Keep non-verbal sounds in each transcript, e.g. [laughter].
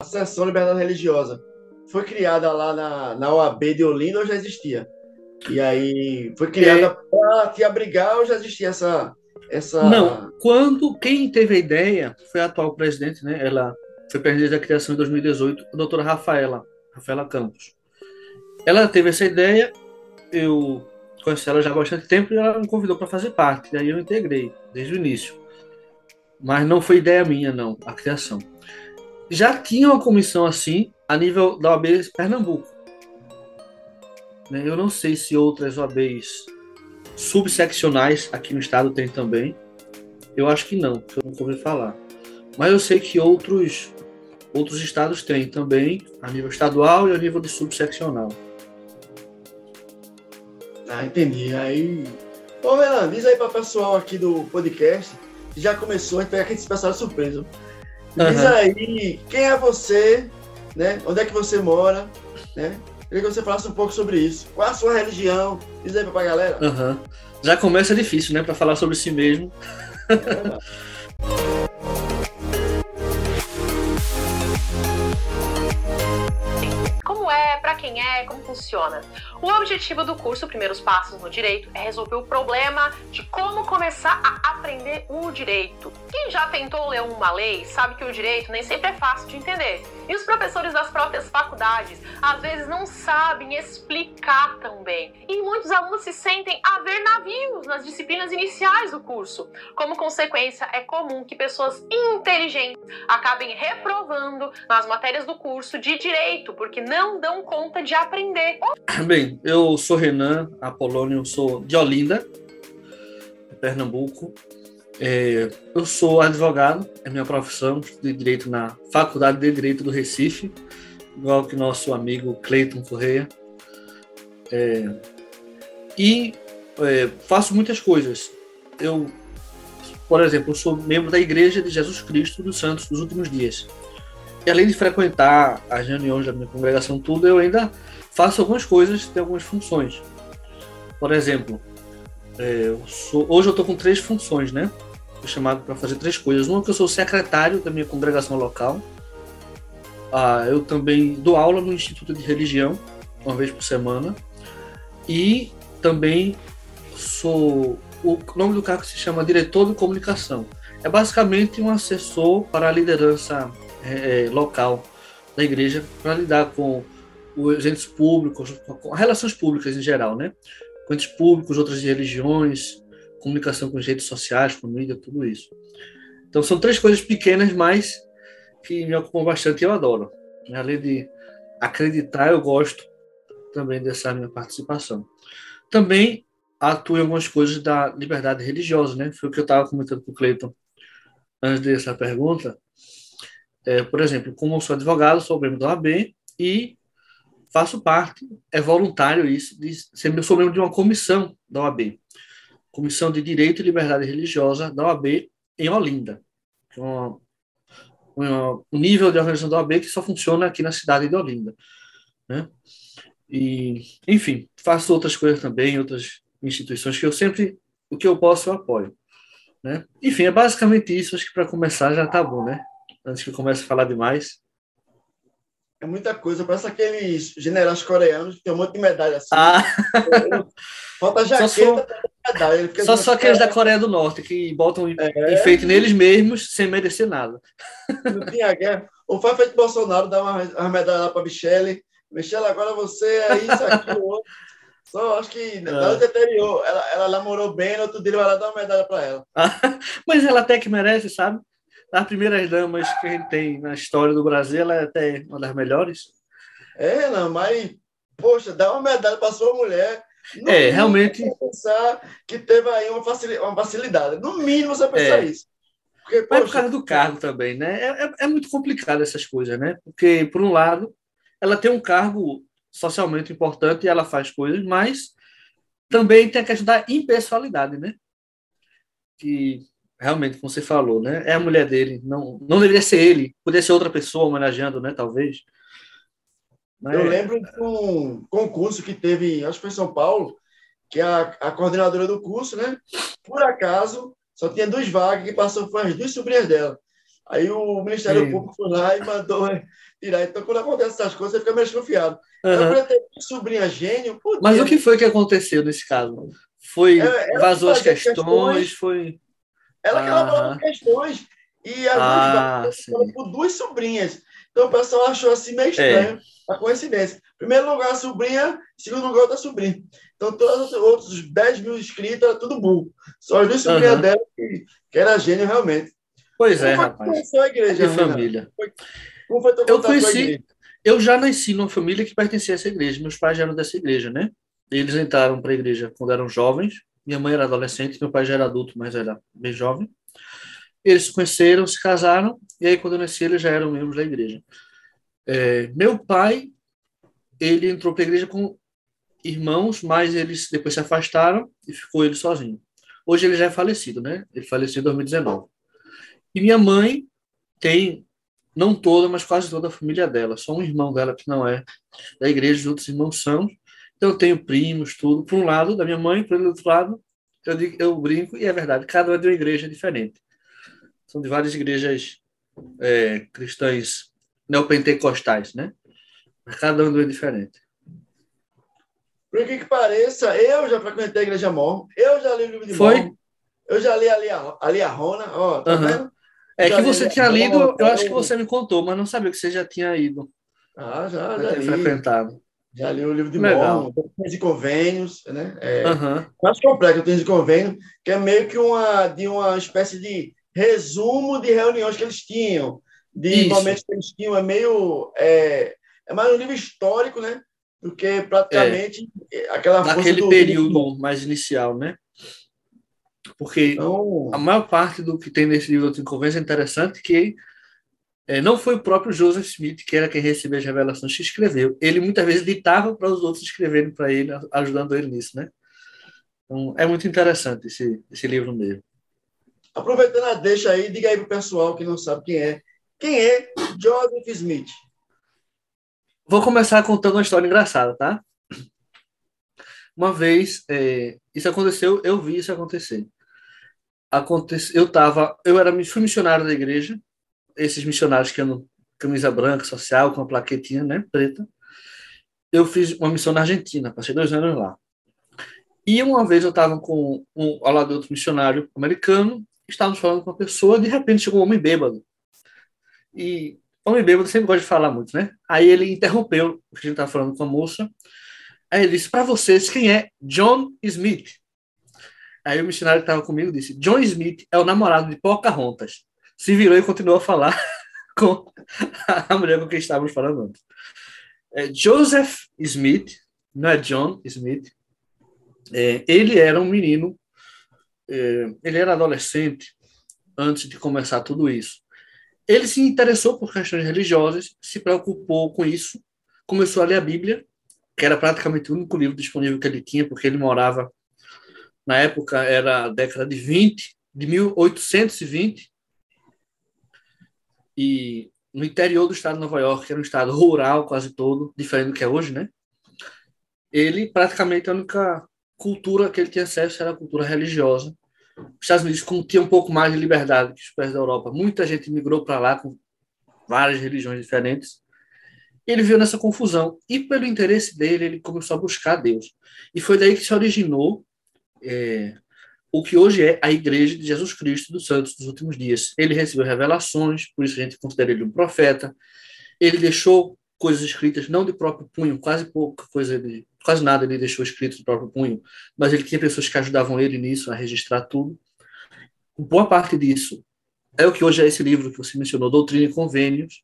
a Sessão Liberdade Religiosa foi criada lá na, na OAB de Olinda ou já existia? E aí foi criada é... para te abrigar ou já existia essa, essa. Não, quando quem teve a ideia foi a atual presidente, né? Ela foi presidente da criação em 2018, a doutora Rafaela, Rafaela Campos. Ela teve essa ideia, eu conheci ela já há bastante tempo e ela me convidou para fazer parte. Daí eu integrei desde o início. Mas não foi ideia minha, não, a criação. Já tinha uma comissão assim a nível da OAB Pernambuco. Né, eu não sei se outras OABs subseccionais aqui no estado tem também. Eu acho que não, eu nunca ouvi falar. Mas eu sei que outros outros estados têm também, a nível estadual e a nível de subseccional. Ah, entendi. Aí. Ô, Renan, diz aí para o pessoal aqui do podcast, que já começou, a gente pega aquele pessoal surpreso. Diz uhum. aí, quem é você, né? Onde é que você mora, né? Queria que você falasse um pouco sobre isso. Qual a sua religião? Diz aí pra galera. Uhum. Já começa difícil, né? Para falar sobre si mesmo. [laughs] É quem é, como funciona. O objetivo do curso Primeiros Passos no Direito é resolver o problema de como começar a aprender o direito. Quem já tentou ler uma lei sabe que o direito nem sempre é fácil de entender. E os professores das próprias faculdades às vezes não sabem explicar tão bem. E muitos alunos se sentem a ver navios nas disciplinas iniciais do curso. Como consequência, é comum que pessoas inteligentes acabem reprovando nas matérias do curso de direito porque não dão conta de aprender. Bem, eu sou Renan Apolônio, sou de Olinda, Pernambuco. É, eu sou advogado, é minha profissão, de direito na Faculdade de Direito do Recife, igual que nosso amigo Cleiton Correia. É, e é, faço muitas coisas. Eu, por exemplo, sou membro da Igreja de Jesus Cristo dos Santos dos Últimos Dias. E além de frequentar as reuniões da minha congregação, tudo, eu ainda faço algumas coisas, tenho algumas funções. Por exemplo, é, eu sou, hoje eu estou com três funções, né? Fui chamado para fazer três coisas. Uma que eu sou secretário da minha congregação local. Ah, eu também dou aula no Instituto de Religião, uma vez por semana. E também sou. O nome do cargo se chama diretor de comunicação. É basicamente um assessor para a liderança é, é, local da igreja para lidar com os entes públicos, com relações públicas em geral, né? Com entes públicos, outras religiões, comunicação com as redes sociais, com mídia, tudo isso. Então são três coisas pequenas, mas que me ocupam bastante e eu adoro. Além de acreditar, eu gosto também dessa minha participação. Também atuo em algumas coisas da liberdade religiosa, né? Foi o que eu estava comentando com o Cleiton antes dessa pergunta. É, por exemplo, como eu sou advogado, sou membro da OAB e faço parte, é voluntário isso, de ser, sou membro de uma comissão da OAB, Comissão de Direito e Liberdade Religiosa da OAB em Olinda, é uma, uma, um nível de organização da OAB que só funciona aqui na cidade de Olinda. Né? E, enfim, faço outras coisas também, outras instituições que eu sempre, o que eu posso, eu apoio. Né? Enfim, é basicamente isso. Acho que para começar já está bom, né? antes que eu comece a falar demais? É muita coisa, parece aqueles generais coreanos que tem um monte de medalha assim. Ah. [laughs] Falta jaqueta só, medalha. Só, só aqueles da Coreia do Norte que botam é. enfeite neles mesmos sem merecer nada. Não tinha guerra. O Fábio feito Bolsonaro dá uma, uma medalha lá para Michele. Michele, agora você é isso, outro. Só acho que é. na anterior, ela, ela namorou bem, no outro dia vai lá dar uma medalha para ela. [laughs] mas ela até que merece, sabe? Das primeiras damas que a gente tem na história do Brasil, ela é até uma das melhores. É, não, mas, poxa, dá uma medalha para sua mulher. No é, realmente. pensar que teve aí uma facilidade, uma facilidade. No mínimo você pensar é. isso. Porque, poxa, mas por causa do cargo também, né? É, é, é muito complicado essas coisas, né? Porque, por um lado, ela tem um cargo socialmente importante e ela faz coisas, mas também tem a questão da impessoalidade, né? Que realmente, como você falou, né? É a mulher dele, não, não deveria ser ele, poderia ser outra pessoa homenageando, né? Talvez. Mas... Eu lembro de um concurso que teve, acho que foi em São Paulo, que a, a coordenadora do curso, né? Por acaso, só tinha duas vagas que passou foi as duas sobrinhas dela. Aí o Ministério Sim. Público foi lá e mandou tirar. Então, quando acontece essas coisas, você fica meio desconfiado. Uhum. Eu ter sobrinha gênio. Mas o que foi que aconteceu nesse caso? Foi é, vazou as questões, questões, foi. Ela que elaborou questões. E as ah, duas por duas sobrinhas. Então o pessoal achou assim meio é. estranho é. a coincidência. Primeiro lugar, a sobrinha, segundo lugar, outra sobrinha. Então, todos os outros 10 mil inscritos era tudo burro. Só as duas sobrinhas uhum. dela que, que era gênio realmente. Pois é, rapaz. a igreja, de família. Como foi teu eu conheci, eu já nasci numa família que pertencia a essa igreja. Meus pais eram dessa igreja, né? Eles entraram para a igreja quando eram jovens. Minha mãe era adolescente, meu pai já era adulto, mas era bem jovem. Eles se conheceram, se casaram, e aí quando eu nasci eles já eram membros da igreja. É, meu pai, ele entrou para a igreja com irmãos, mas eles depois se afastaram e ficou ele sozinho. Hoje ele já é falecido, né? Ele faleceu em 2019. E minha mãe tem, não toda, mas quase toda a família dela. Só um irmão dela que não é da igreja, os outros irmãos são. Então eu tenho primos, tudo. Por um lado, da minha mãe, por outro lado, eu, digo, eu brinco, e é verdade, cada um é de uma igreja diferente. São de várias igrejas é, cristãs neopentecostais, né? Mas cada um é diferente. Por que que pareça, eu já frequentei a igreja Mormon, eu já li o livro de Foi? Mormon, eu já li ali a, ali a Rona, ó, tá uhum. vendo? É que você tinha lido, eu acho que você me contou, mas não sabia que você já tinha ido. Ah, já, já, já li. frequentado. Já li o livro de Mormon, de convênios, né? É, uhum. Mais complexo, tem de convênio, que é meio que uma, de uma espécie de resumo de reuniões que eles tinham, de Isso. momentos que eles tinham, é meio... É, é mais um livro histórico, né? porque praticamente é, aquela Naquele período mais inicial, né? Porque então... a maior parte do que tem nesse livro de Convênio é interessante que é, não foi o próprio Joseph Smith, que era quem recebeu as revelações, que escreveu. Ele muitas vezes ditava para os outros escreverem para ele, ajudando ele nisso, né? Então, é muito interessante esse, esse livro mesmo. Aproveitando a deixa aí, diga aí para o pessoal que não sabe quem é. Quem é Joseph Smith? Vou começar contando uma história engraçada, tá? Uma vez, é, isso aconteceu, eu vi isso acontecer. Aconte, eu tava, eu era fui missionário da igreja, esses missionários que andam camisa branca, social, com uma plaquetinha, né, preta. Eu fiz uma missão na Argentina, passei dois anos lá. E uma vez eu estava com um, ao lado de outro missionário americano, estávamos falando com uma pessoa, de repente chegou um homem bêbado. E Homem bêbado sempre gosta de falar muito, né? Aí ele interrompeu o que a gente estava falando com a moça. Aí ele disse: Para vocês, quem é John Smith? Aí o missionário que estava comigo disse: John Smith é o namorado de Pocahontas. Se virou e continuou a falar [laughs] com a mulher com quem estávamos falando. É, Joseph Smith, não é John Smith, é, ele era um menino, é, ele era adolescente antes de começar tudo isso. Ele se interessou por questões religiosas, se preocupou com isso, começou a ler a Bíblia, que era praticamente o único livro disponível que ele tinha, porque ele morava, na época era a década de 20, de 1820, e no interior do estado de Nova York, que era um estado rural quase todo, diferente do que é hoje, né? Ele, praticamente, a única cultura que ele tinha acesso era a cultura religiosa, os Estados Unidos, tinha um pouco mais de liberdade que os países da Europa, muita gente migrou para lá com várias religiões diferentes. Ele viu nessa confusão e, pelo interesse dele, ele começou a buscar Deus. E foi daí que se originou é, o que hoje é a Igreja de Jesus Cristo dos Santos dos Últimos Dias. Ele recebeu revelações, por isso a gente considera ele um profeta. Ele deixou coisas escritas, não de próprio punho, quase pouca coisa de quase nada ele deixou escrito do próprio punho, mas ele tinha pessoas que ajudavam ele nisso, a registrar tudo. Boa parte disso é o que hoje é esse livro que você mencionou, Doutrina e Convênios,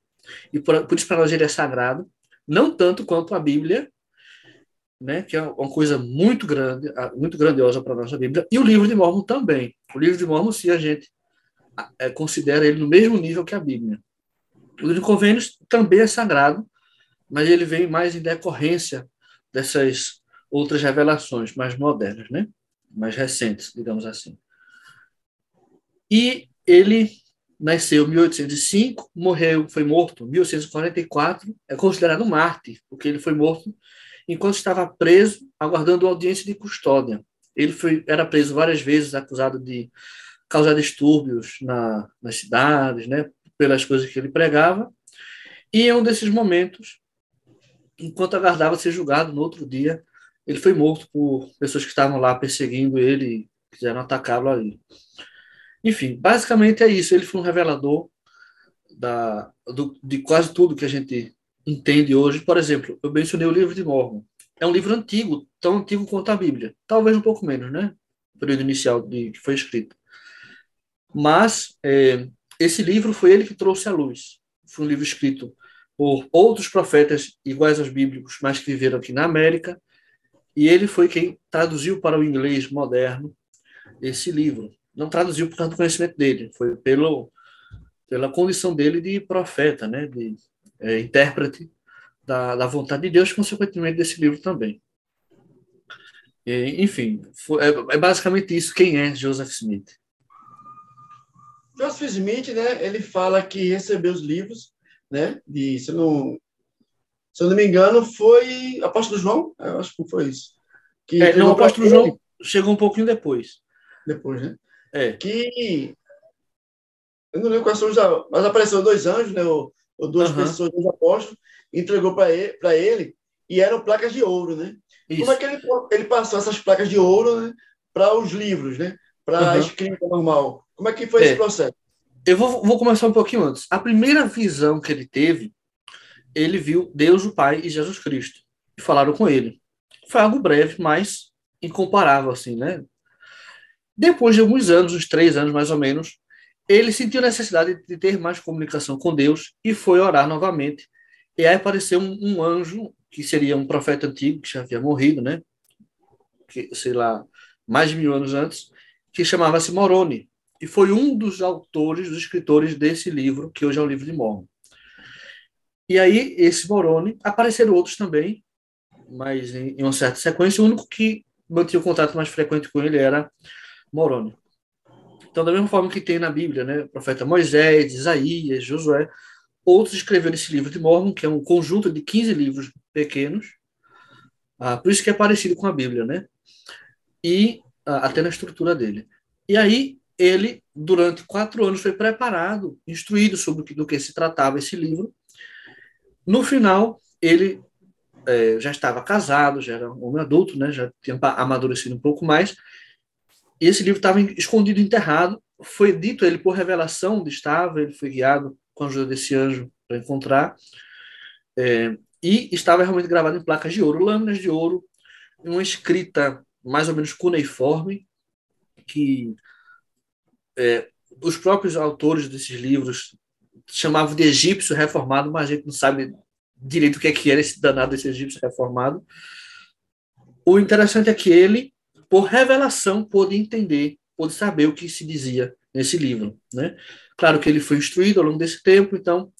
e por, por isso para nós ele é sagrado, não tanto quanto a Bíblia, né, que é uma coisa muito grande, muito grandiosa para a nossa Bíblia, e o livro de Mormon também. O livro de Mormon, se a gente é, considera ele no mesmo nível que a Bíblia. O livro de Convênios também é sagrado, mas ele vem mais em decorrência dessas outras revelações mais modernas, né? mais recentes, digamos assim. E ele nasceu em 1805, morreu, foi morto em 1844, é considerado mártir, porque ele foi morto enquanto estava preso, aguardando audiência de custódia. Ele foi, era preso várias vezes, acusado de causar distúrbios na, nas cidades, né? pelas coisas que ele pregava, e em um desses momentos, enquanto aguardava ser julgado no outro dia, ele foi morto por pessoas que estavam lá perseguindo ele quiseram atacá-lo ali. Enfim, basicamente é isso. Ele foi um revelador da, do, de quase tudo que a gente entende hoje. Por exemplo, eu mencionei o livro de Mormon. É um livro antigo, tão antigo quanto a Bíblia. Talvez um pouco menos, né? O período inicial de que foi escrito. Mas é, esse livro foi ele que trouxe à luz. Foi um livro escrito por outros profetas iguais aos bíblicos, mas que viveram aqui na América, e ele foi quem traduziu para o inglês moderno esse livro. Não traduziu por causa do conhecimento dele, foi pelo, pela condição dele de profeta, né, de é, intérprete da, da vontade de Deus, consequentemente desse livro também. E, enfim, foi, é, é basicamente isso. Quem é Joseph Smith? Joseph Smith, né, ele fala que recebeu os livros, né, de, se eu não, se eu não me engano, foi Apóstolo João, eu acho que foi isso. Que é, não, Apóstolo João chegou um pouquinho depois. Depois, né? É. Que, eu não lembro quais são os, mas apareceu dois anjos, né, ou duas uhum. pessoas, dois apóstolos, entregou para ele, ele, e eram placas de ouro, né? Isso. Como é que ele, ele passou essas placas de ouro né, para os livros, né? Para uhum. a escrita normal? Como é que foi é. esse processo? Eu vou, vou começar um pouquinho antes. A primeira visão que ele teve, ele viu Deus, o Pai e Jesus Cristo. E falaram com ele. Foi algo breve, mas incomparável, assim, né? Depois de alguns anos, uns três anos mais ou menos, ele sentiu necessidade de ter mais comunicação com Deus e foi orar novamente. E aí apareceu um, um anjo, que seria um profeta antigo, que já havia morrido, né? Que, sei lá, mais de mil anos antes, que chamava-se Moroni e foi um dos autores, dos escritores desse livro, que hoje é o livro de Mormon. E aí, esse Moroni, apareceram outros também, mas em, em uma certa sequência, o único que mantinha o contato mais frequente com ele era Moroni. Então, da mesma forma que tem na Bíblia, né, o profeta Moisés, Isaías, Josué, outros escreveram esse livro de Mormon, que é um conjunto de 15 livros pequenos, ah, por isso que é parecido com a Bíblia, né? E ah, até na estrutura dele. E aí, ele, durante quatro anos, foi preparado, instruído sobre o que, do que se tratava esse livro. No final, ele é, já estava casado, já era um homem adulto, né, já tinha amadurecido um pouco mais. Esse livro estava escondido, enterrado. Foi dito a ele por revelação onde estava, ele foi guiado com a ajuda desse anjo para encontrar. É, e estava realmente gravado em placas de ouro, lâminas de ouro, uma escrita mais ou menos cuneiforme, que é, os próprios autores desses livros chamavam de egípcio reformado, mas a gente não sabe direito o que, é que era esse danado esse egípcio reformado. O interessante é que ele, por revelação, pôde entender, pôde saber o que se dizia nesse livro. Né? Claro que ele foi instruído ao longo desse tempo, então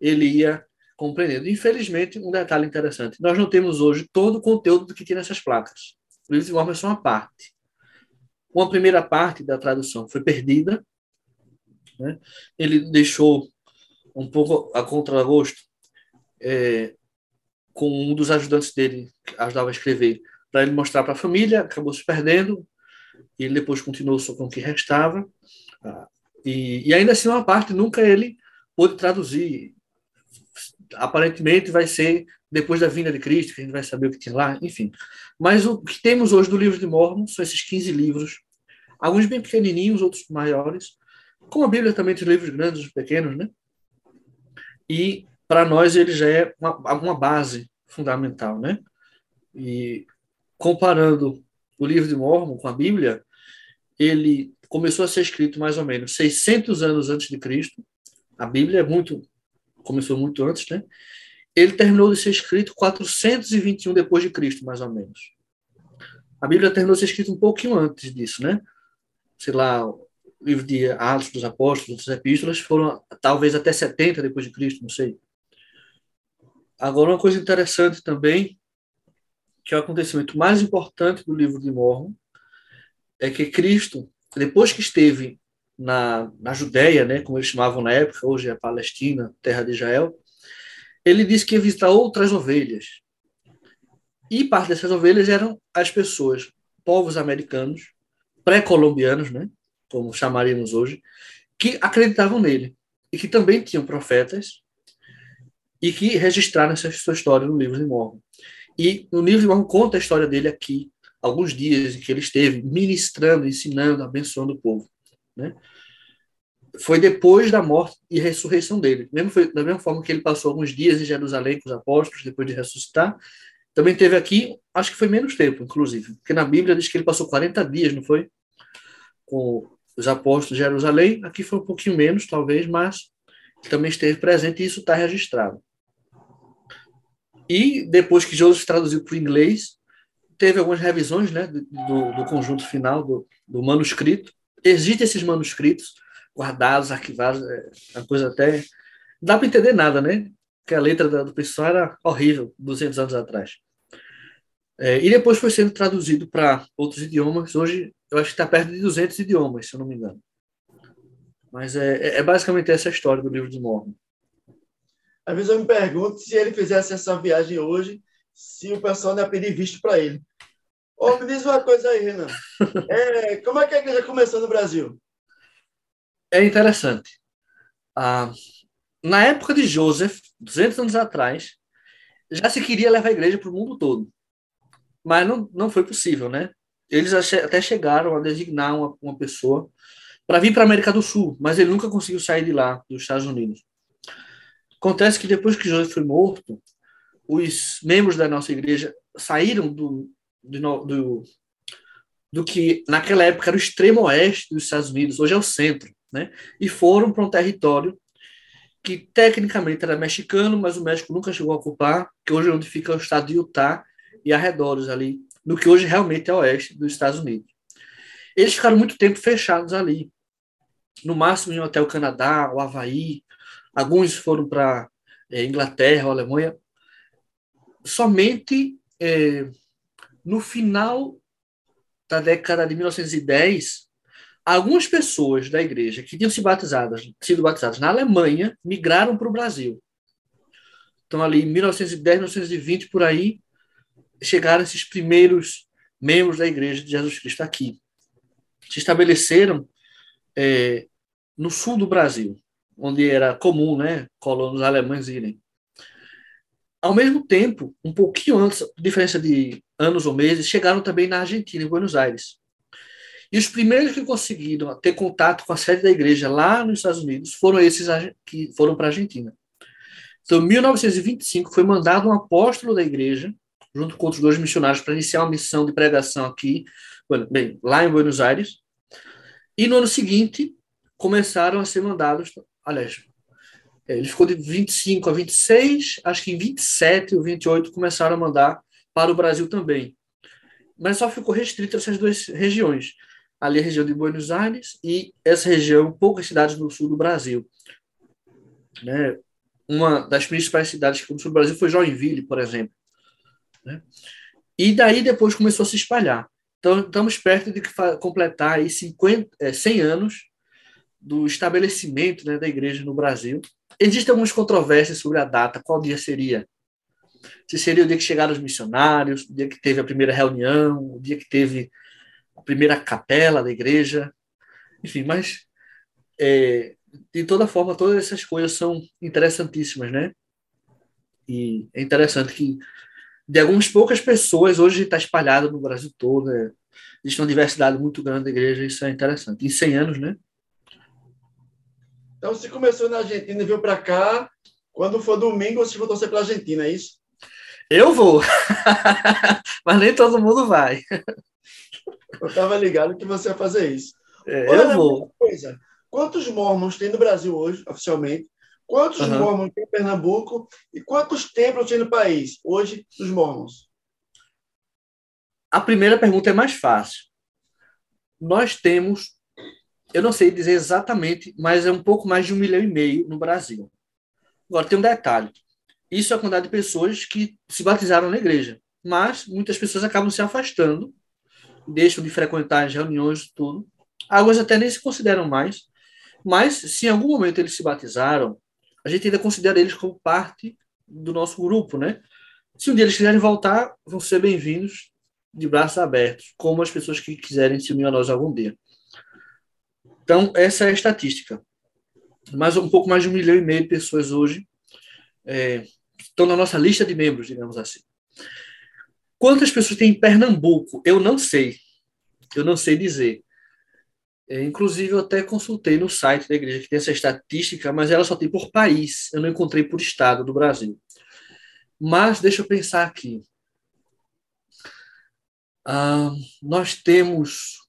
ele ia compreendendo. Infelizmente, um detalhe interessante: nós não temos hoje todo o conteúdo do que tinha nessas placas. O livro de Mormon é só uma parte. Uma primeira parte da tradução foi perdida. Né? Ele deixou um pouco a contragosto é, com um dos ajudantes dele, que ajudava a escrever, para ele mostrar para a família, acabou se perdendo, e ele depois continuou só com o que restava. Ah, e, e ainda assim, uma parte nunca ele pôde traduzir. Aparentemente vai ser depois da vinda de Cristo, que a gente vai saber o que tinha lá, enfim. Mas o que temos hoje do livro de Mormon são esses 15 livros, alguns bem pequenininhos, outros maiores, como a Bíblia também tem livros grandes e pequenos, né? E para nós ele já é uma, uma base fundamental, né? E comparando o livro de Mormon com a Bíblia, ele começou a ser escrito mais ou menos 600 anos antes de Cristo. A Bíblia é muito começou muito antes, né? ele terminou de ser escrito 421 depois de Cristo, mais ou menos. A Bíblia terminou de ser escrita um pouquinho antes disso, né? Sei lá, o livro de Atos dos Apóstolos, das Epístolas foram talvez até 70 depois de Cristo, não sei. Agora, uma coisa interessante também, que é o acontecimento mais importante do livro de Mormon, é que Cristo, depois que esteve na, na Judéia, né, como eles chamavam na época, hoje é a Palestina, terra de Israel, ele disse que ia visitar outras ovelhas. E parte dessas ovelhas eram as pessoas, povos americanos, pré-colombianos, né, como chamaríamos hoje, que acreditavam nele. e que também tinham profetas e que registraram essa sua história no livro de Mormon. E o livro de Mormon conta a história dele aqui, alguns dias em que ele esteve ministrando, ensinando, abençoando o povo. Né? Foi depois da morte e ressurreição dele. Mesmo foi, da mesma forma que ele passou alguns dias em Jerusalém com os apóstolos, depois de ressuscitar, também teve aqui, acho que foi menos tempo, inclusive, porque na Bíblia diz que ele passou 40 dias, não foi? Com os apóstolos de Jerusalém. Aqui foi um pouquinho menos, talvez, mas também esteve presente e isso está registrado. E depois que Joseph traduziu para o inglês, teve algumas revisões né, do, do conjunto final do, do manuscrito. Existem esses manuscritos guardados, arquivados, é uma coisa até. Não dá para entender nada, né? Porque a letra do pessoal era horrível 200 anos atrás. É, e depois foi sendo traduzido para outros idiomas. Hoje, eu acho que está perto de 200 idiomas, se eu não me engano. Mas é, é basicamente essa história do livro de Mormon. Às vezes eu me pergunto se ele fizesse essa viagem hoje, se o pessoal não ia pedir visto para ele. Ô, me diz uma coisa aí, Renan. [laughs] É, como é que a igreja começou no Brasil? É interessante. Ah, na época de Joseph, 200 anos atrás, já se queria levar a igreja para o mundo todo. Mas não, não foi possível, né? Eles até chegaram a designar uma, uma pessoa para vir para a América do Sul, mas ele nunca conseguiu sair de lá, dos Estados Unidos. Acontece que depois que Joseph foi morto, os membros da nossa igreja saíram do, do, do, do que naquela época era o extremo oeste dos Estados Unidos, hoje é o centro, né? E foram para um território que tecnicamente era mexicano, mas o México nunca chegou a ocupar, que hoje é onde fica o estado de Utah e arredores ali, no que hoje realmente é oeste dos Estados Unidos. Eles ficaram muito tempo fechados ali, no máximo em um hotel Canadá, o Havaí, alguns foram para é, Inglaterra ou Alemanha. Somente é, no final da década de 1910, algumas pessoas da igreja que tinham se sido batizadas na Alemanha migraram para o Brasil. Então, ali em 1910, 1920, por aí, chegaram esses primeiros membros da igreja de Jesus Cristo aqui. Se estabeleceram é, no sul do Brasil, onde era comum, né, colonos alemães irem. Ao mesmo tempo, um pouquinho antes, diferença de anos ou meses, chegaram também na Argentina, em Buenos Aires. E os primeiros que conseguiram ter contato com a sede da igreja lá nos Estados Unidos foram esses que foram para a Argentina. Então, em 1925, foi mandado um apóstolo da igreja, junto com outros dois missionários, para iniciar uma missão de pregação aqui, bem, lá em Buenos Aires. E no ano seguinte, começaram a ser mandados aliás, é, ele ficou de 25 a 26, acho que em 27 ou 28 começaram a mandar para o Brasil também. Mas só ficou restrito a essas duas regiões. Ali a região de Buenos Aires e essa região, poucas cidades no sul do Brasil. Né? Uma das principais cidades no sul do Brasil foi Joinville, por exemplo. Né? E daí depois começou a se espalhar. Então, estamos perto de completar aí 50, é, 100 anos do estabelecimento né, da igreja no Brasil. Existem algumas controvérsias sobre a data, qual dia seria. Se seria o dia que chegaram os missionários, o dia que teve a primeira reunião, o dia que teve a primeira capela da igreja, enfim, mas é, de toda forma, todas essas coisas são interessantíssimas, né? E é interessante que de algumas poucas pessoas hoje está espalhado no Brasil todo, né? existe uma diversidade muito grande da igreja, isso é interessante. Em 100 anos, né? Então, se começou na Argentina e veio para cá, quando for domingo, vocês vão torcer para a Argentina, é isso? Eu vou, [laughs] mas nem todo mundo vai. Eu estava ligado que você ia fazer isso. É, Olha, eu vou. Coisa. Quantos mormons tem no Brasil hoje, oficialmente? Quantos uhum. mormons tem em Pernambuco? E quantos templos tem no país, hoje, dos mormons? A primeira pergunta é mais fácil. Nós temos eu não sei dizer exatamente, mas é um pouco mais de um milhão e meio no Brasil. Agora, tem um detalhe. Isso é a quantidade de pessoas que se batizaram na igreja. Mas muitas pessoas acabam se afastando, deixam de frequentar as reuniões e tudo. Algumas até nem se consideram mais. Mas, se em algum momento eles se batizaram, a gente ainda considera eles como parte do nosso grupo, né? Se um dia eles quiserem voltar, vão ser bem-vindos de braços abertos, como as pessoas que quiserem se unir a nós algum dia. Então, essa é a estatística. mais um pouco mais de um milhão e meio de pessoas hoje é, estão na nossa lista de membros, digamos assim. Quantas pessoas tem em Pernambuco? Eu não sei. Eu não sei dizer. É, inclusive, eu até consultei no site da igreja que tem essa estatística, mas ela só tem por país. Eu não encontrei por estado do Brasil. Mas deixa eu pensar aqui. Ah, nós temos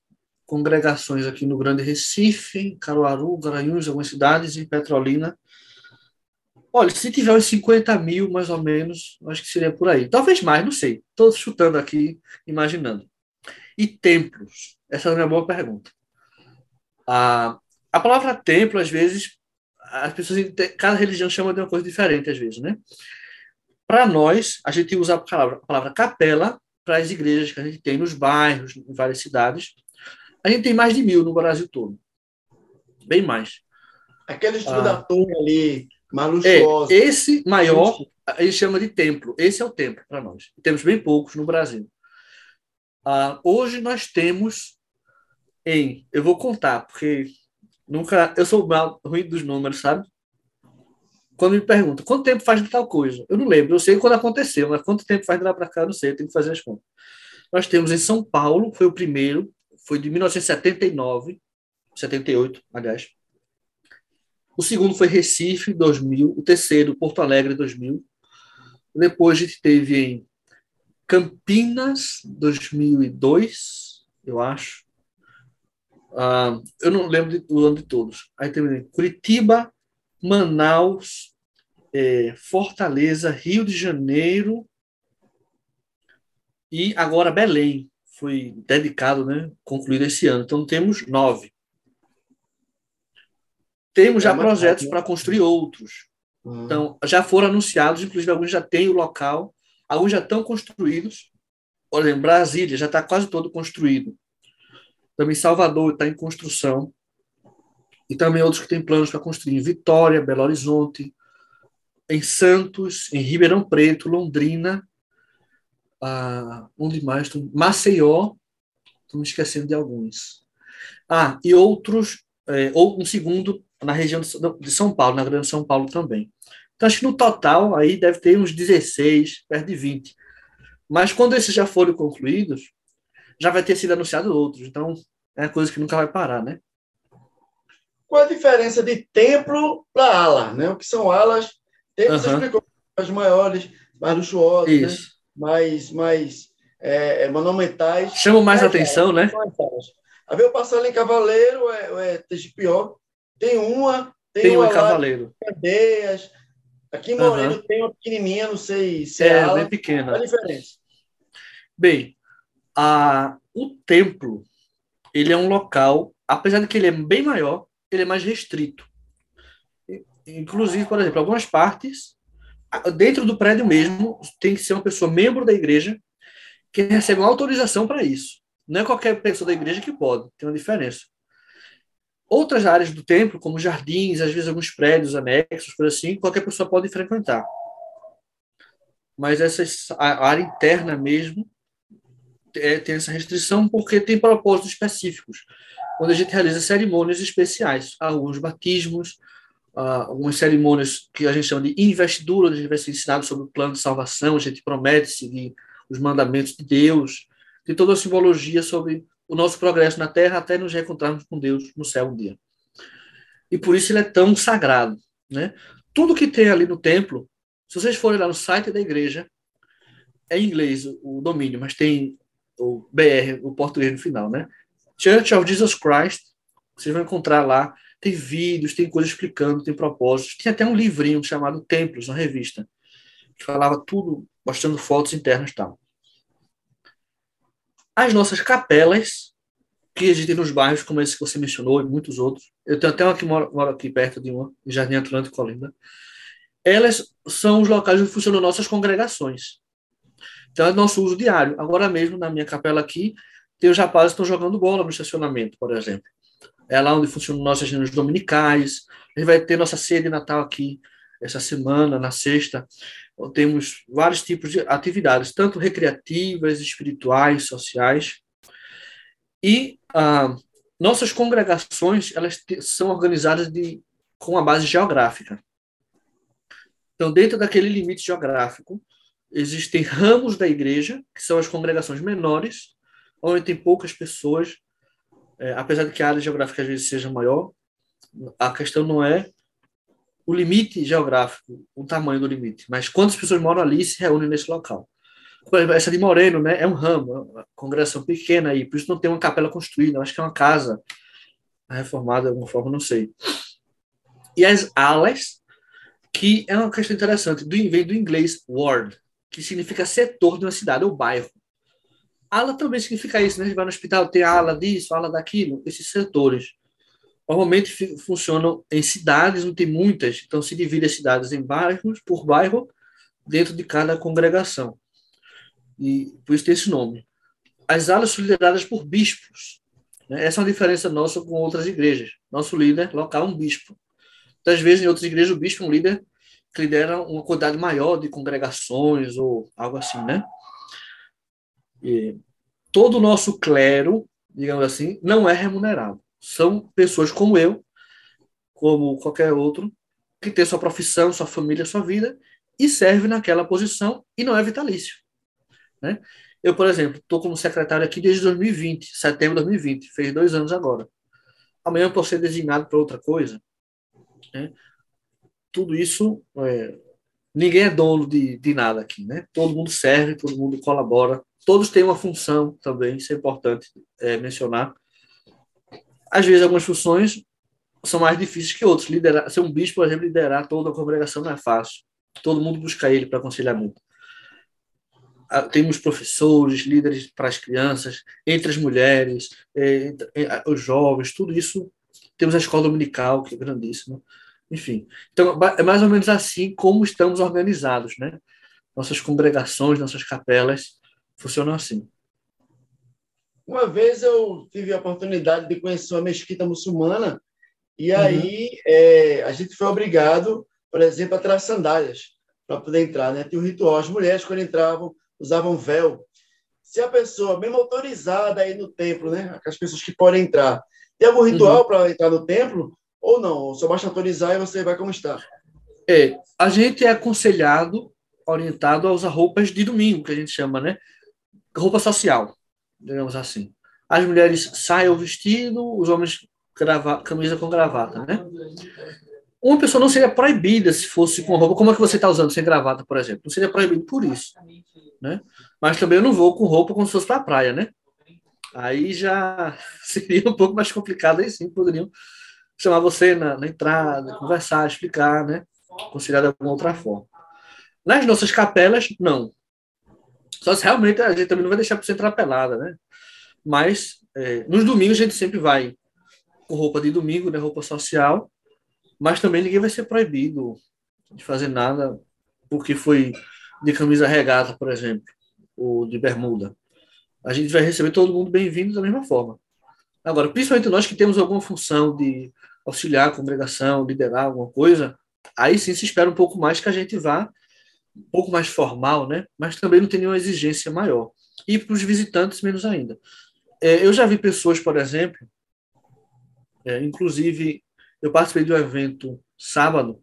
congregações aqui no Grande Recife, Caruaru, Garanhuns, algumas cidades, e Petrolina. Olha, se tiver uns 50 mil, mais ou menos, acho que seria por aí. Talvez mais, não sei. Estou chutando aqui, imaginando. E templos? Essa é uma boa pergunta. A, a palavra templo, às vezes, as pessoas, cada religião chama de uma coisa diferente, às vezes, né? Para nós, a gente usa a palavra, a palavra capela para as igrejas que a gente tem nos bairros, em várias cidades. A gente tem mais de mil no Brasil todo. Bem mais. Aquele estilo ah. da torre ali, mais luxuoso. É, esse maior, gente chama de templo. Esse é o templo para nós. Temos bem poucos no Brasil. Ah, hoje nós temos em. Eu vou contar, porque nunca. Eu sou mal ruim dos números, sabe? Quando me perguntam quanto tempo faz de tal coisa, eu não lembro. Eu sei quando aconteceu, mas quanto tempo faz de lá para cá, eu não sei. Eu tenho que fazer as contas. Nós temos em São Paulo, foi o primeiro, foi de 1979, 78, aliás. O segundo foi Recife, 2000. O terceiro, Porto Alegre, 2000. Depois a gente teve em Campinas, 2002, eu acho. Ah, eu não lembro do ano de todos. Aí teve Curitiba, Manaus, é, Fortaleza, Rio de Janeiro e agora Belém foi dedicado, né, concluído esse ano. Então temos nove. Temos é já projetos para construir outros. Uhum. Então já foram anunciados, inclusive alguns já têm o local, alguns já estão construídos. Exemplo, Brasília já está quase todo construído. Também Salvador está em construção. E também outros que têm planos para construir em Vitória, Belo Horizonte, em Santos, em Ribeirão Preto, Londrina, ah, onde mais? Maceió, estou me esquecendo de alguns. Ah, e outros, é, ou um segundo na região de São Paulo, na Grande São Paulo também. Então, acho que no total aí deve ter uns 16, perto de 20. Mas quando esses já forem concluídos, já vai ter sido anunciado outros. Então, é coisa que nunca vai parar, né? Qual a diferença de templo para ala? Né? O que são alas? Templos, uhum. você explicou, as maiores, mais luxuosas, né? Mais, mais é, é monumentais. Chama mais é, atenção, né? A ver, passando em Cavaleiro, é, é pior. Tem uma, tem, tem uma em Cavaleiro. Candeias. Aqui em Moreno uhum. tem uma pequenininha, não sei se é, é bem pequena. Qual a diferença? Bem, a, o templo, ele é um local, apesar de que ele é bem maior, ele é mais restrito. Inclusive, por exemplo, algumas partes, dentro do prédio mesmo, tem que ser uma pessoa membro da igreja que recebe uma autorização para isso. Não é qualquer pessoa da igreja que pode, tem uma diferença. Outras áreas do templo, como jardins, às vezes alguns prédios anexos, por assim, qualquer pessoa pode frequentar. Mas essa a área interna mesmo é, tem essa restrição porque tem propósitos específicos. Quando a gente realiza cerimônias especiais, alguns batismos, algumas cerimônias que a gente chama de investidura, a gente vai ser ensinado sobre o plano de salvação, a gente promete seguir os mandamentos de Deus, tem toda a simbologia sobre o nosso progresso na Terra até nos reencontrarmos com Deus no céu um dia. E por isso ele é tão sagrado. Né? Tudo que tem ali no templo, se vocês forem lá no site da igreja, é em inglês o domínio, mas tem o BR, o português no final, né? Church of Jesus Christ, vocês vão encontrar lá, tem vídeos, tem coisas explicando, tem propósitos. Tem até um livrinho chamado Templos, uma revista, que falava tudo, mostrando fotos internas e tal. As nossas capelas, que existem nos bairros, como esse que você mencionou, e muitos outros. Eu tenho até uma que mora, mora aqui perto de uma, em Jardim Atlântico, Olinda. Elas são os locais onde funcionam nossas congregações. Então, é nosso uso diário. Agora mesmo, na minha capela aqui, tem os rapazes que estão jogando bola no estacionamento, por exemplo. É lá onde funcionam nossas reuniões dominicais. A gente vai ter nossa ceia de Natal aqui essa semana, na sexta. Temos vários tipos de atividades, tanto recreativas, espirituais, sociais. E ah, nossas congregações elas são organizadas de com a base geográfica. Então, dentro daquele limite geográfico, existem ramos da igreja, que são as congregações menores, onde tem poucas pessoas, é, apesar de que a área geográfica às vezes seja maior, a questão não é o limite geográfico, o tamanho do limite, mas quantas pessoas moram ali e se reúnem nesse local. Por exemplo, essa de Moreno, né, é um ramo, é uma congregação pequena aí, por isso não tem uma capela construída, acho que é uma casa reformada de alguma forma, não sei. E as alas, que é uma questão interessante, do, vem do inglês ward, que significa setor de uma cidade ou bairro. Ala também significa isso, né? A gente vai no hospital, tem ala disso, ala daquilo, esses setores. Normalmente funcionam em cidades, não tem muitas, então se divide as cidades em bairros, por bairro, dentro de cada congregação. E por isso tem esse nome. As alas são lideradas por bispos. Né? Essa é uma diferença nossa com outras igrejas. Nosso líder local é um bispo. Muitas vezes, em outras igrejas, o bispo é um líder que lidera uma quantidade maior de congregações ou algo assim, né? Todo o nosso clero, digamos assim, não é remunerado. São pessoas como eu, como qualquer outro, que tem sua profissão, sua família, sua vida e serve naquela posição e não é vitalício. Né? Eu, por exemplo, estou como secretário aqui desde 2020, setembro de 2020, fez dois anos agora. Amanhã eu posso ser designado para outra coisa. Né? tudo isso, é, ninguém é dono de, de nada aqui, né? Todo mundo serve, todo mundo colabora, todos têm uma função também, isso é importante é, mencionar. Às vezes, algumas funções são mais difíceis que outras. Liderar, ser um bispo, por exemplo, liderar toda a congregação não é fácil. Todo mundo busca ele para aconselhamento. Ah, temos professores, líderes para as crianças, entre as mulheres, é, entre, é, os jovens, tudo isso. Temos a escola dominical, que é grandíssima. Enfim, então é mais ou menos assim como estamos organizados, né? Nossas congregações, nossas capelas funcionam assim. Uma vez eu tive a oportunidade de conhecer uma mesquita muçulmana e uhum. aí é, a gente foi obrigado, por exemplo, a tirar sandálias para poder entrar, né? Tinha um ritual, as mulheres quando entravam usavam véu. Se a pessoa, mesmo autorizada aí no templo, né? As pessoas que podem entrar, tem algum ritual uhum. para entrar no templo? Ou não? Só basta autorizar e você vai como está. É, a gente é aconselhado, orientado a usar roupas de domingo, que a gente chama, né? Roupa social, digamos assim. As mulheres saem o vestido, os homens grava, camisa com gravata, né? Uma pessoa não seria proibida se fosse com roupa, como é que você está usando sem gravata, por exemplo? Não seria proibido por isso, né? Mas também eu não vou com roupa como se fosse para a praia, né? Aí já [laughs] seria um pouco mais complicado, aí sim, poderiam chamar você na, na entrada, conversar, explicar, né? Conciliar de alguma outra forma. Nas nossas capelas, não. Só se realmente a gente também não vai deixar para você entrar pelada, né? Mas é, nos domingos a gente sempre vai com roupa de domingo, né? Roupa social. Mas também ninguém vai ser proibido de fazer nada porque foi de camisa regata, por exemplo, ou de bermuda. A gente vai receber todo mundo bem-vindo da mesma forma. Agora, principalmente nós que temos alguma função de auxiliar a congregação, liderar alguma coisa, aí sim se espera um pouco mais que a gente vá um pouco mais formal, né? Mas também não tem nenhuma exigência maior. E para os visitantes, menos ainda. É, eu já vi pessoas, por exemplo, é, inclusive, eu participei de um evento sábado,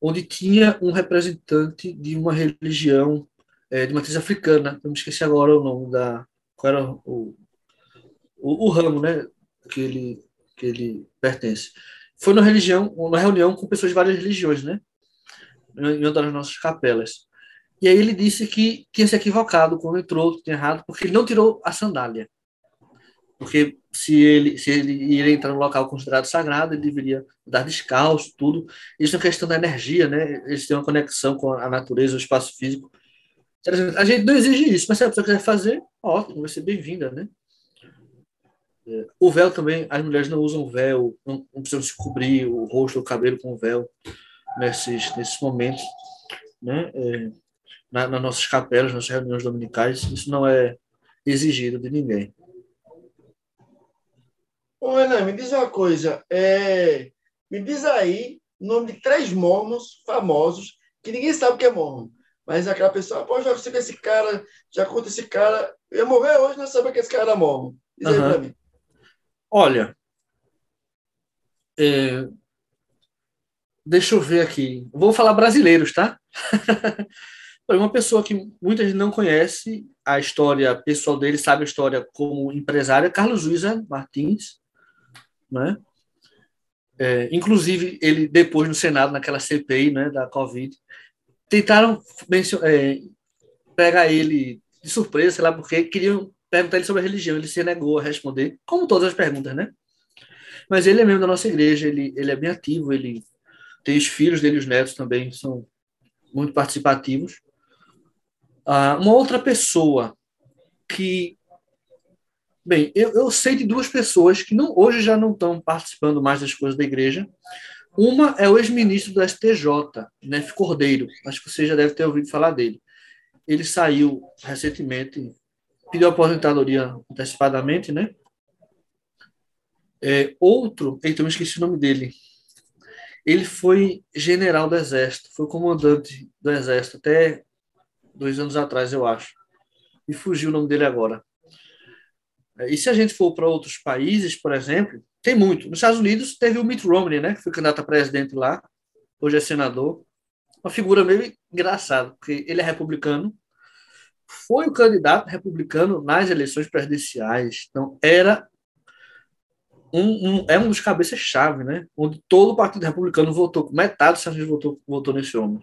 onde tinha um representante de uma religião é, de matriz africana, eu me esqueci agora o nome da. Qual era o, o, o ramo, né? Que ele, que ele pertence. Foi numa religião, uma reunião com pessoas de várias religiões, né? Em uma das nossas capelas. E aí ele disse que tinha se equivocado quando entrou, tinha errado, porque ele não tirou a sandália. Porque se ele, se ele iria entrar no local considerado sagrado, ele deveria dar descalço, tudo. Isso é uma questão da energia, né? Eles têm uma conexão com a natureza, o espaço físico. A gente não exige isso, mas se a pessoa quiser fazer, ótimo, vai ser bem-vinda, né? O véu também, as mulheres não usam véu, não, não precisam se cobrir o rosto ou o cabelo com véu nesses, nesses momentos, né? É, na, nas nossas capelas, nas reuniões dominicais, isso não é exigido de ninguém. Ô, Renan, me diz uma coisa. É, me diz aí o nome de três mormons famosos que ninguém sabe o que é mormon. Mas aquela pessoa, pô, já conheci esse cara, já conta esse cara. Eu ia morrer hoje não saber que esse cara era mormon. Diz aí pra mim. Olha, é, deixa eu ver aqui. Vou falar brasileiros, tá? [laughs] uma pessoa que muita gente não conhece a história pessoal dele, sabe a história como empresário, Carlos Luiza Martins, né? É, inclusive, ele depois no Senado, naquela CPI né, da Covid, tentaram é, pegar ele de surpresa, sei lá porque, queriam perguntar ele sobre a religião, ele se negou a responder, como todas as perguntas, né? Mas ele é membro da nossa igreja, ele, ele é bem ativo, ele tem os filhos dele, os netos também, são muito participativos. Ah, uma outra pessoa que. Bem, eu, eu sei de duas pessoas que não, hoje já não estão participando mais das coisas da igreja. Uma é o ex-ministro do STJ, Nef Cordeiro. Acho que você já deve ter ouvido falar dele. Ele saiu recentemente, pediu aposentadoria antecipadamente, né? É, outro, então eu esqueci o nome dele. Ele foi general do Exército, foi comandante do Exército até dois anos atrás, eu acho. E fugiu o nome dele agora. E se a gente for para outros países, por exemplo, tem muito. Nos Estados Unidos teve o Mitt Romney, né, que foi candidato a presidente lá, hoje é senador. Uma figura meio engraçada, porque ele é republicano, foi o candidato republicano nas eleições presidenciais. Então, era um, um, é um dos cabeças-chave, né? Onde todo o Partido Republicano votou, metade dos Unidos votou, votou nesse homem.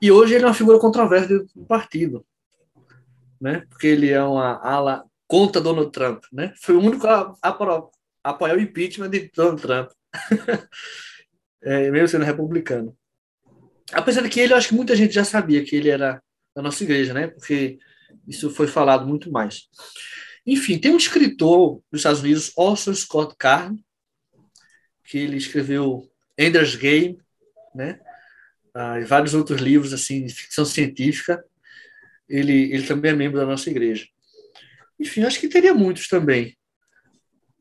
E hoje ele é uma figura controversa do partido, né? Porque ele é uma ala contra Donald Trump, né? Foi o único a, a, a apoiar o impeachment de Donald Trump, [laughs] é, mesmo sendo republicano. Apesar de que ele, eu acho que muita gente já sabia que ele era da nossa igreja, né? Porque isso foi falado muito mais. Enfim, tem um escritor dos Estados Unidos, Orson Scott Card, que ele escreveu Ender's Game, né? ah, e vários outros livros assim de ficção científica. Ele, ele também é membro da nossa igreja. Enfim, acho que teria muitos também.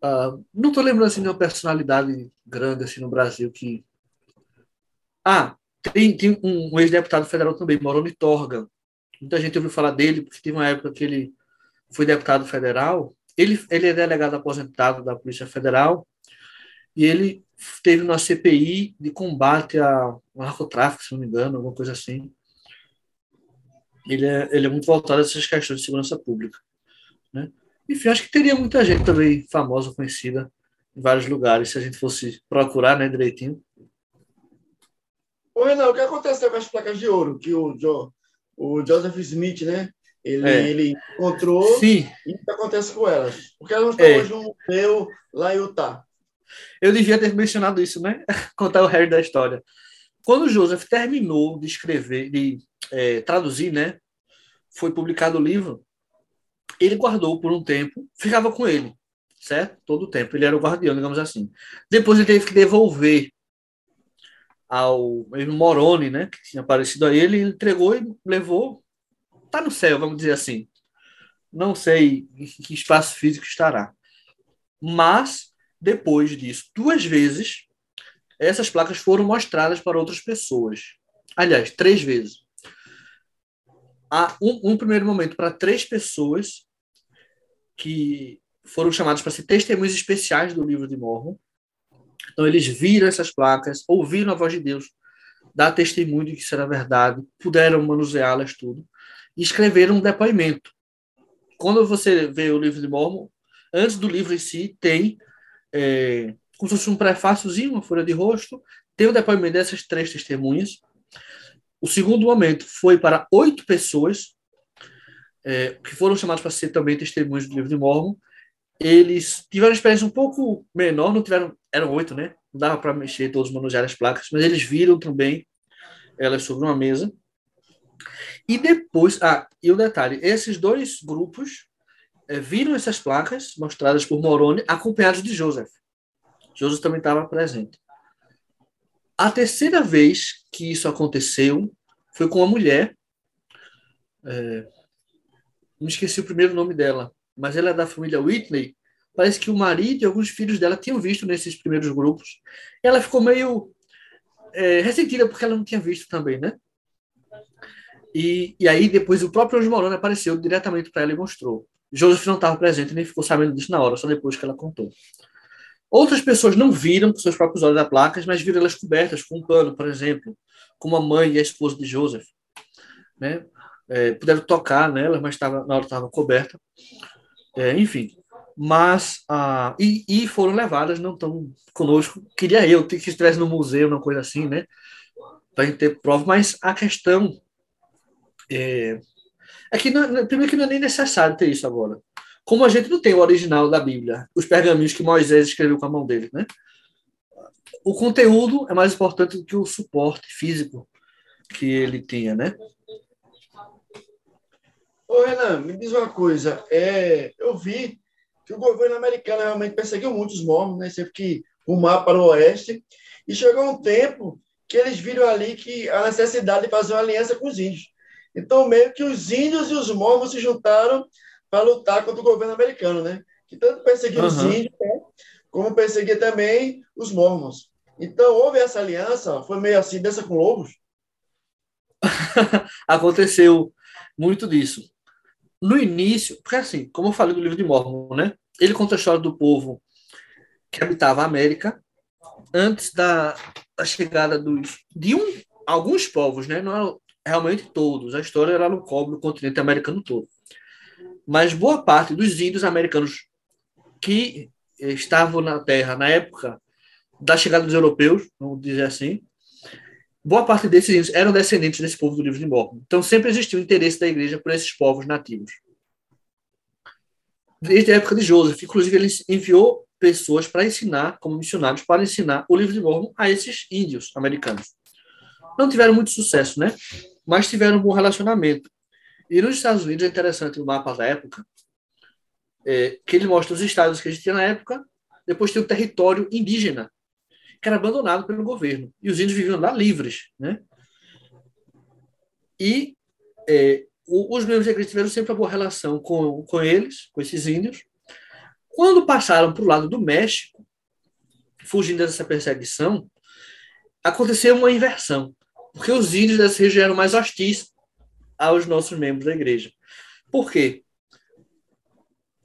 Ah, não estou lembrando assim, de uma personalidade grande assim, no Brasil que. Ah, tem, tem um, um ex-deputado federal também, Moroni Torga. Muita gente ouviu falar dele, porque teve uma época que ele foi deputado federal. Ele, ele é delegado aposentado da Polícia Federal e ele teve uma CPI de combate ao narcotráfico, se não me engano, alguma coisa assim. Ele é, ele é muito voltado a essas questões de segurança pública. Né? Enfim, acho que teria muita gente também famosa, conhecida em vários lugares, se a gente fosse procurar né, direitinho. Ô, Renan, o que aconteceu com as placas de ouro que o, jo, o Joseph Smith, né? Ele, é. ele encontrou Sim. e o que acontece com elas? Porque elas estão é. hoje no museu lá em Utah. Eu devia ter mencionado isso, né? [laughs] Contar o resto da história. Quando o Joseph terminou de escrever, de é, traduzir, né? Foi publicado o livro. Ele guardou por um tempo, ficava com ele, certo? Todo o tempo. Ele era o guardião, digamos assim. Depois ele teve que devolver ao Moroni, né? Que tinha aparecido a ele, ele entregou e levou. Tá no céu, vamos dizer assim. Não sei em que espaço físico estará. Mas depois disso, duas vezes, essas placas foram mostradas para outras pessoas. Aliás, três vezes. Há um, um primeiro momento para três pessoas que foram chamadas para ser testemunhas especiais do livro de Mormon. Então, eles viram essas placas, ouviram a voz de Deus, dar testemunho de que isso era verdade, puderam manuseá-las tudo, escreveram um depoimento. Quando você vê o livro de Mormon, antes do livro em si, tem é, como se fosse um prefáciozinho, uma folha de rosto, tem o depoimento dessas três testemunhas. O segundo momento foi para oito pessoas, é, que foram chamadas para ser também testemunhas do livro de Mormon. Eles tiveram uma experiência um pouco menor, não tiveram, eram oito, né? Não dava para mexer todos, manusear as placas, mas eles viram também elas sobre uma mesa. E depois, ah, e o detalhe, esses dois grupos é, viram essas placas mostradas por Moroni, acompanhados de Joseph. Joseph também estava presente. A terceira vez que isso aconteceu foi com uma mulher. É, não esqueci o primeiro nome dela, mas ela é da família Whitney. Parece que o marido e alguns filhos dela tinham visto nesses primeiros grupos. Ela ficou meio é, ressentida porque ela não tinha visto também, né? E, e aí depois o próprio Moroni apareceu diretamente para ela e mostrou. Joseph não estava presente nem ficou sabendo disso na hora, só depois que ela contou. Outras pessoas não viram com seus próprios olhos as placas, mas viram elas cobertas com um pano, por exemplo, como a mãe e a esposa de Joseph. Né? É, puderam tocar nelas, mas tava, na hora estava coberta. É, enfim, mas ah, e, e, foram levadas, não estão conosco. Queria eu que estivesse no museu, uma coisa assim, né? Para a gente ter prova, mas a questão é, é que, não, primeiro, que não é nem necessário ter isso agora. Como a gente não tem o original da Bíblia, os pergaminhos que Moisés escreveu com a mão dele, né? O conteúdo é mais importante do que o suporte físico que ele tinha, né? Ô, Renan, me diz uma coisa. É, eu vi que o governo americano realmente perseguiu muitos mormons, né? Sempre que rumar para o oeste. E chegou um tempo que eles viram ali que a necessidade de fazer uma aliança com os índios. Então, meio que os índios e os mormons se juntaram para lutar contra o governo americano, né? Que tanto perseguia uhum. os índios, né? como perseguia também os mormons. Então, houve essa aliança, foi meio assim, dessa com lobos? [laughs] Aconteceu muito disso. No início, porque assim, como eu falei do livro de Mormon, né? Ele conta a história do povo que habitava a América antes da, da chegada dos, de um, alguns povos, né? Não realmente todos. A história ela não cobre o continente americano todo. Mas boa parte dos índios americanos que estavam na Terra na época da chegada dos europeus, vamos dizer assim, boa parte desses índios eram descendentes desse povo do livro de Mormon. Então sempre existiu interesse da igreja por esses povos nativos. Desde a época de Joseph, inclusive ele enviou pessoas para ensinar, como missionários, para ensinar o livro de Mormon a esses índios americanos. Não tiveram muito sucesso, né? Mas tiveram um bom relacionamento. E nos Estados Unidos é interessante o mapa da época, é, que ele mostra os estados que a gente tinha na época, depois tem o território indígena, que era abandonado pelo governo. E os índios viviam lá livres. Né? E é, os membros da igreja tiveram sempre uma boa relação com, com eles, com esses índios. Quando passaram para o lado do México, fugindo dessa perseguição, aconteceu uma inversão porque os índios dessa região eram mais hostis aos nossos membros da igreja. Por quê?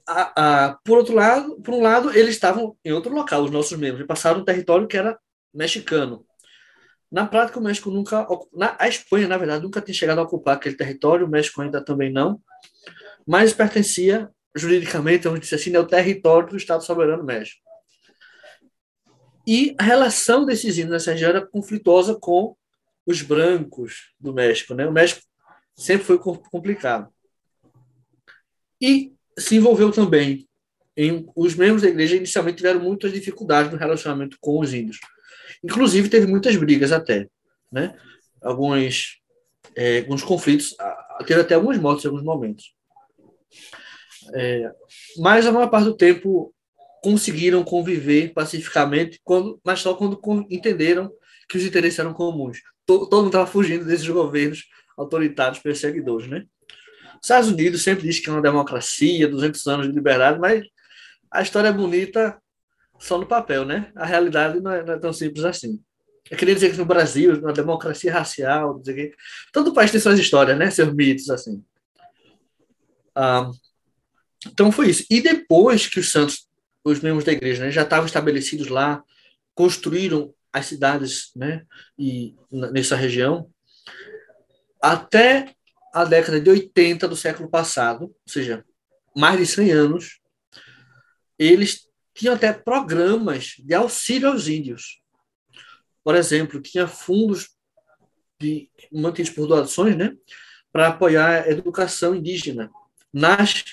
A, a, por outro lado, por um lado, eles estavam em outro local, os nossos membros, e passaram um território que era mexicano. Na prática, o México nunca. Na, a Espanha, na verdade, nunca tinha chegado a ocupar aquele território, o México ainda também não, mas pertencia, juridicamente, vamos dizer assim, ao território do Estado Soberano México. E a relação desses índios nessa região era conflituosa com os brancos do México. Né? O México sempre foi complicado. E se envolveu também em os membros da igreja inicialmente tiveram muitas dificuldades no relacionamento com os índios. Inclusive teve muitas brigas até, né? Alguns é, alguns conflitos, teve até algumas mortes em alguns momentos. É, mas a maior parte do tempo conseguiram conviver pacificamente, quando, mas só quando entenderam que os interesses eram comuns todo, todo mundo estava fugindo desses governos autoritários perseguidores, né? Os Estados Unidos sempre diz que é uma democracia, 200 anos de liberdade, mas a história é bonita só no papel, né? A realidade não é, não é tão simples assim. Eu queria dizer que no Brasil, na democracia racial, que todo país tem suas histórias, né? Seus mitos, assim. Ah, então foi isso. E depois que os santos, os membros da igreja, né, já estavam estabelecidos lá, construíram as cidades né, e, nessa região, até a década de 80 do século passado, ou seja, mais de 100 anos, eles tinham até programas de auxílio aos índios. Por exemplo, tinha fundos de, mantidos por doações né, para apoiar a educação indígena nas,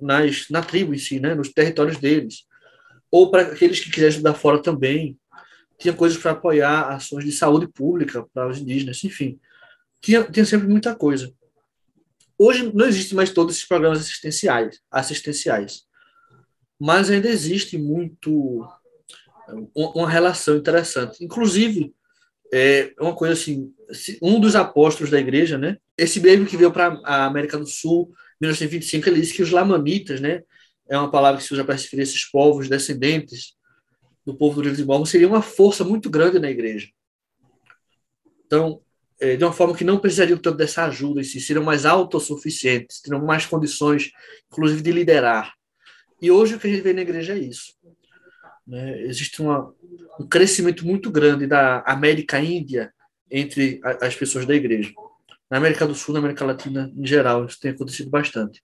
nas, na tribo em si, né, nos territórios deles. Ou para aqueles que quiserem estudar fora também, tinha coisas para apoiar ações de saúde pública para os indígenas, enfim. Tinha, tinha sempre muita coisa. Hoje não existe mais todos esses programas assistenciais, assistenciais. Mas ainda existe muito uma relação interessante. Inclusive, é uma coisa assim, um dos apóstolos da igreja, né? Esse mesmo que veio para a América do Sul, em 1925, ele disse que os lamanitas, né? É uma palavra que se usa para referir a esses povos descendentes do povo do livro de Mormon seria uma força muito grande na igreja. Então, é, de uma forma que não precisariam tanto dessa ajuda em si, seriam mais autossuficientes, teriam mais condições, inclusive, de liderar. E hoje o que a gente vê na igreja é isso. Né? Existe uma, um crescimento muito grande da América Índia entre a, as pessoas da igreja. Na América do Sul, na América Latina em geral, isso tem acontecido bastante.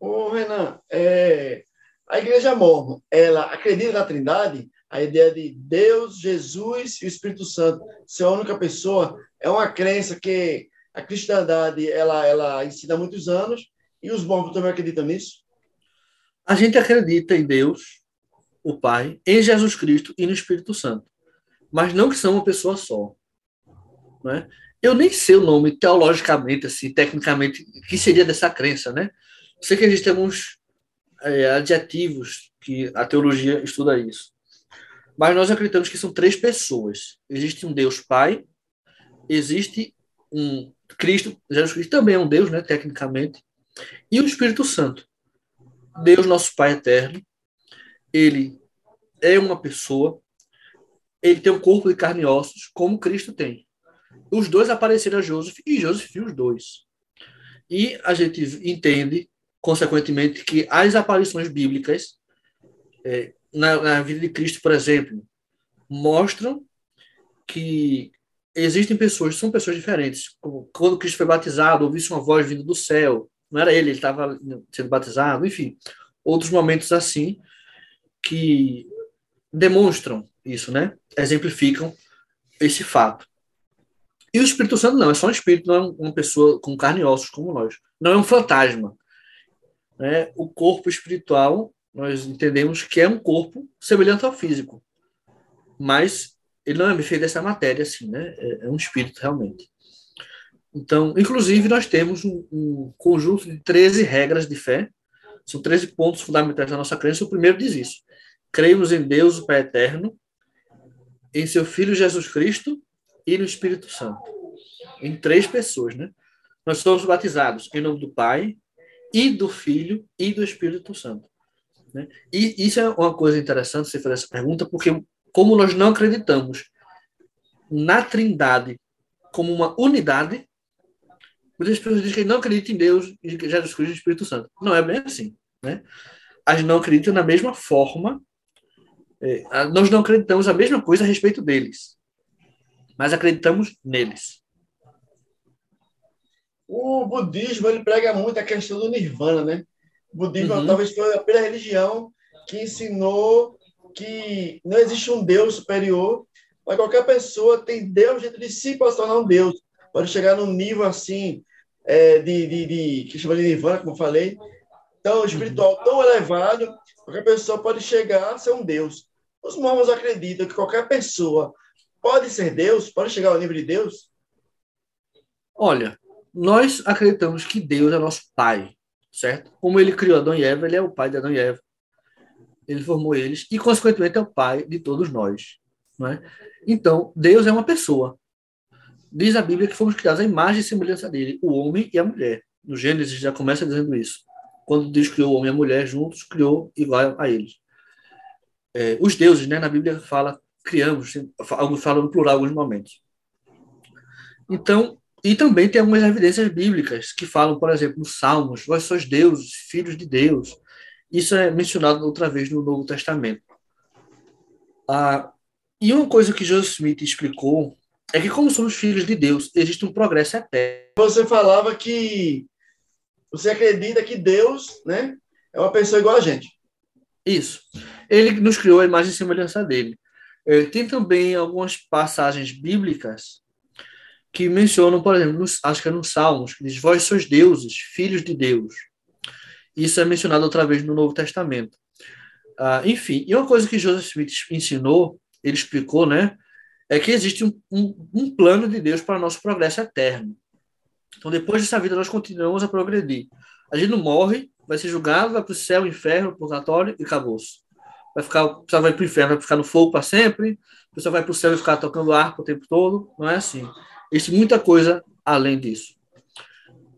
Ô, Renan, é, a igreja mormon, ela acredita na trindade? A ideia de Deus, Jesus e o Espírito Santo ser a única pessoa é uma crença que a cristandade ela, ela ensina há muitos anos e os mormons também acreditam nisso? A gente acredita em Deus, o Pai, em Jesus Cristo e no Espírito Santo, mas não que são uma pessoa só. Né? Eu nem sei o nome teologicamente, assim, tecnicamente, que seria dessa crença, né? Sei que existem alguns é, adjetivos que a teologia estuda isso. Mas nós acreditamos que são três pessoas. Existe um Deus Pai, existe um Cristo, Jesus Cristo também é um Deus, né, tecnicamente, e o Espírito Santo. Deus, nosso Pai eterno, ele é uma pessoa, ele tem um corpo de carne e ossos, como Cristo tem. Os dois apareceram a Joseph e Joseph viu os dois. E a gente entende, consequentemente, que as aparições bíblicas é, na, na vida de Cristo, por exemplo, mostram que existem pessoas, são pessoas diferentes. Quando Cristo foi batizado, ouvisse uma voz vindo do céu. Não era ele, ele estava sendo batizado, enfim. Outros momentos assim que demonstram isso, né? Exemplificam esse fato. E o Espírito Santo não, é só um espírito, não é uma pessoa com carne e ossos como nós. Não é um fantasma. Né? O corpo espiritual nós entendemos que é um corpo semelhante ao físico, mas ele não é feito dessa matéria, assim, né? É, é, um espírito realmente. Então, inclusive, nós temos um, um, conjunto de 13 regras de fé, são 13 pontos fundamentais da nossa crença. O primeiro diz isso: cremos em Deus, o Pai Eterno, em seu Filho Jesus Cristo e no Espírito Santo. Em três pessoas, né? Nós somos batizados em nome do Pai, e do Filho e do Espírito Santo. Né? E isso é uma coisa interessante você fazer essa pergunta, porque como nós não acreditamos na Trindade como uma unidade, muitas pessoas dizem que não acreditam em Deus, em Jesus Cristo e Espírito Santo. Não é bem assim. Né? Não acreditam da mesma forma, é, nós não acreditamos a mesma coisa a respeito deles, mas acreditamos neles. O budismo ele prega muito a questão do nirvana, né? O budismo uhum. talvez foi a primeira religião que ensinou que não existe um Deus superior, mas qualquer pessoa tem Deus dentro de si para se tornar um Deus. Pode chegar num nível assim, é, de, de, de, que chama de nirvana, como eu falei, tão espiritual, uhum. tão elevado, qualquer pessoa pode chegar a ser um Deus. Os mormons acreditam que qualquer pessoa pode ser Deus, pode chegar ao nível de Deus? Olha, nós acreditamos que Deus é nosso Pai certo? Como ele criou Adão e Eva, ele é o pai de Adão e Eva. Ele formou eles e, consequentemente, é o pai de todos nós. Não é? Então, Deus é uma pessoa. Diz a Bíblia que fomos criados à imagem e semelhança dele, o homem e a mulher. No Gênesis já começa dizendo isso. Quando Deus criou o homem e a mulher juntos, criou igual a eles. É, os deuses, né, na Bíblia fala criamos, alguns falam no plural alguns momentos. Então, e também tem algumas evidências bíblicas que falam, por exemplo, nos Salmos, vós sois deuses, filhos de Deus. Isso é mencionado outra vez no Novo Testamento. Ah, e uma coisa que Joseph Smith explicou é que, como somos filhos de Deus, existe um progresso eterno. Você falava que você acredita que Deus né, é uma pessoa igual a gente. Isso. Ele nos criou a imagem e semelhança dele. Eh, tem também algumas passagens bíblicas que mencionam, por exemplo, nos, acho que é nos Salmos, que diz: Vós sois deuses, filhos de Deus. Isso é mencionado outra vez no Novo Testamento. Ah, enfim, e uma coisa que Joseph Smith ensinou, ele explicou, né, é que existe um, um, um plano de Deus para nosso progresso eterno. Então, depois dessa vida, nós continuamos a progredir. A gente não morre, vai ser julgado, vai para o céu, inferno, purgatório e acabou-se. Vai ficar, pessoa vai para o inferno, vai ficar no fogo para sempre, pessoa vai para o céu e ficar tocando arco o tempo todo. Não é assim. Existe muita coisa além disso.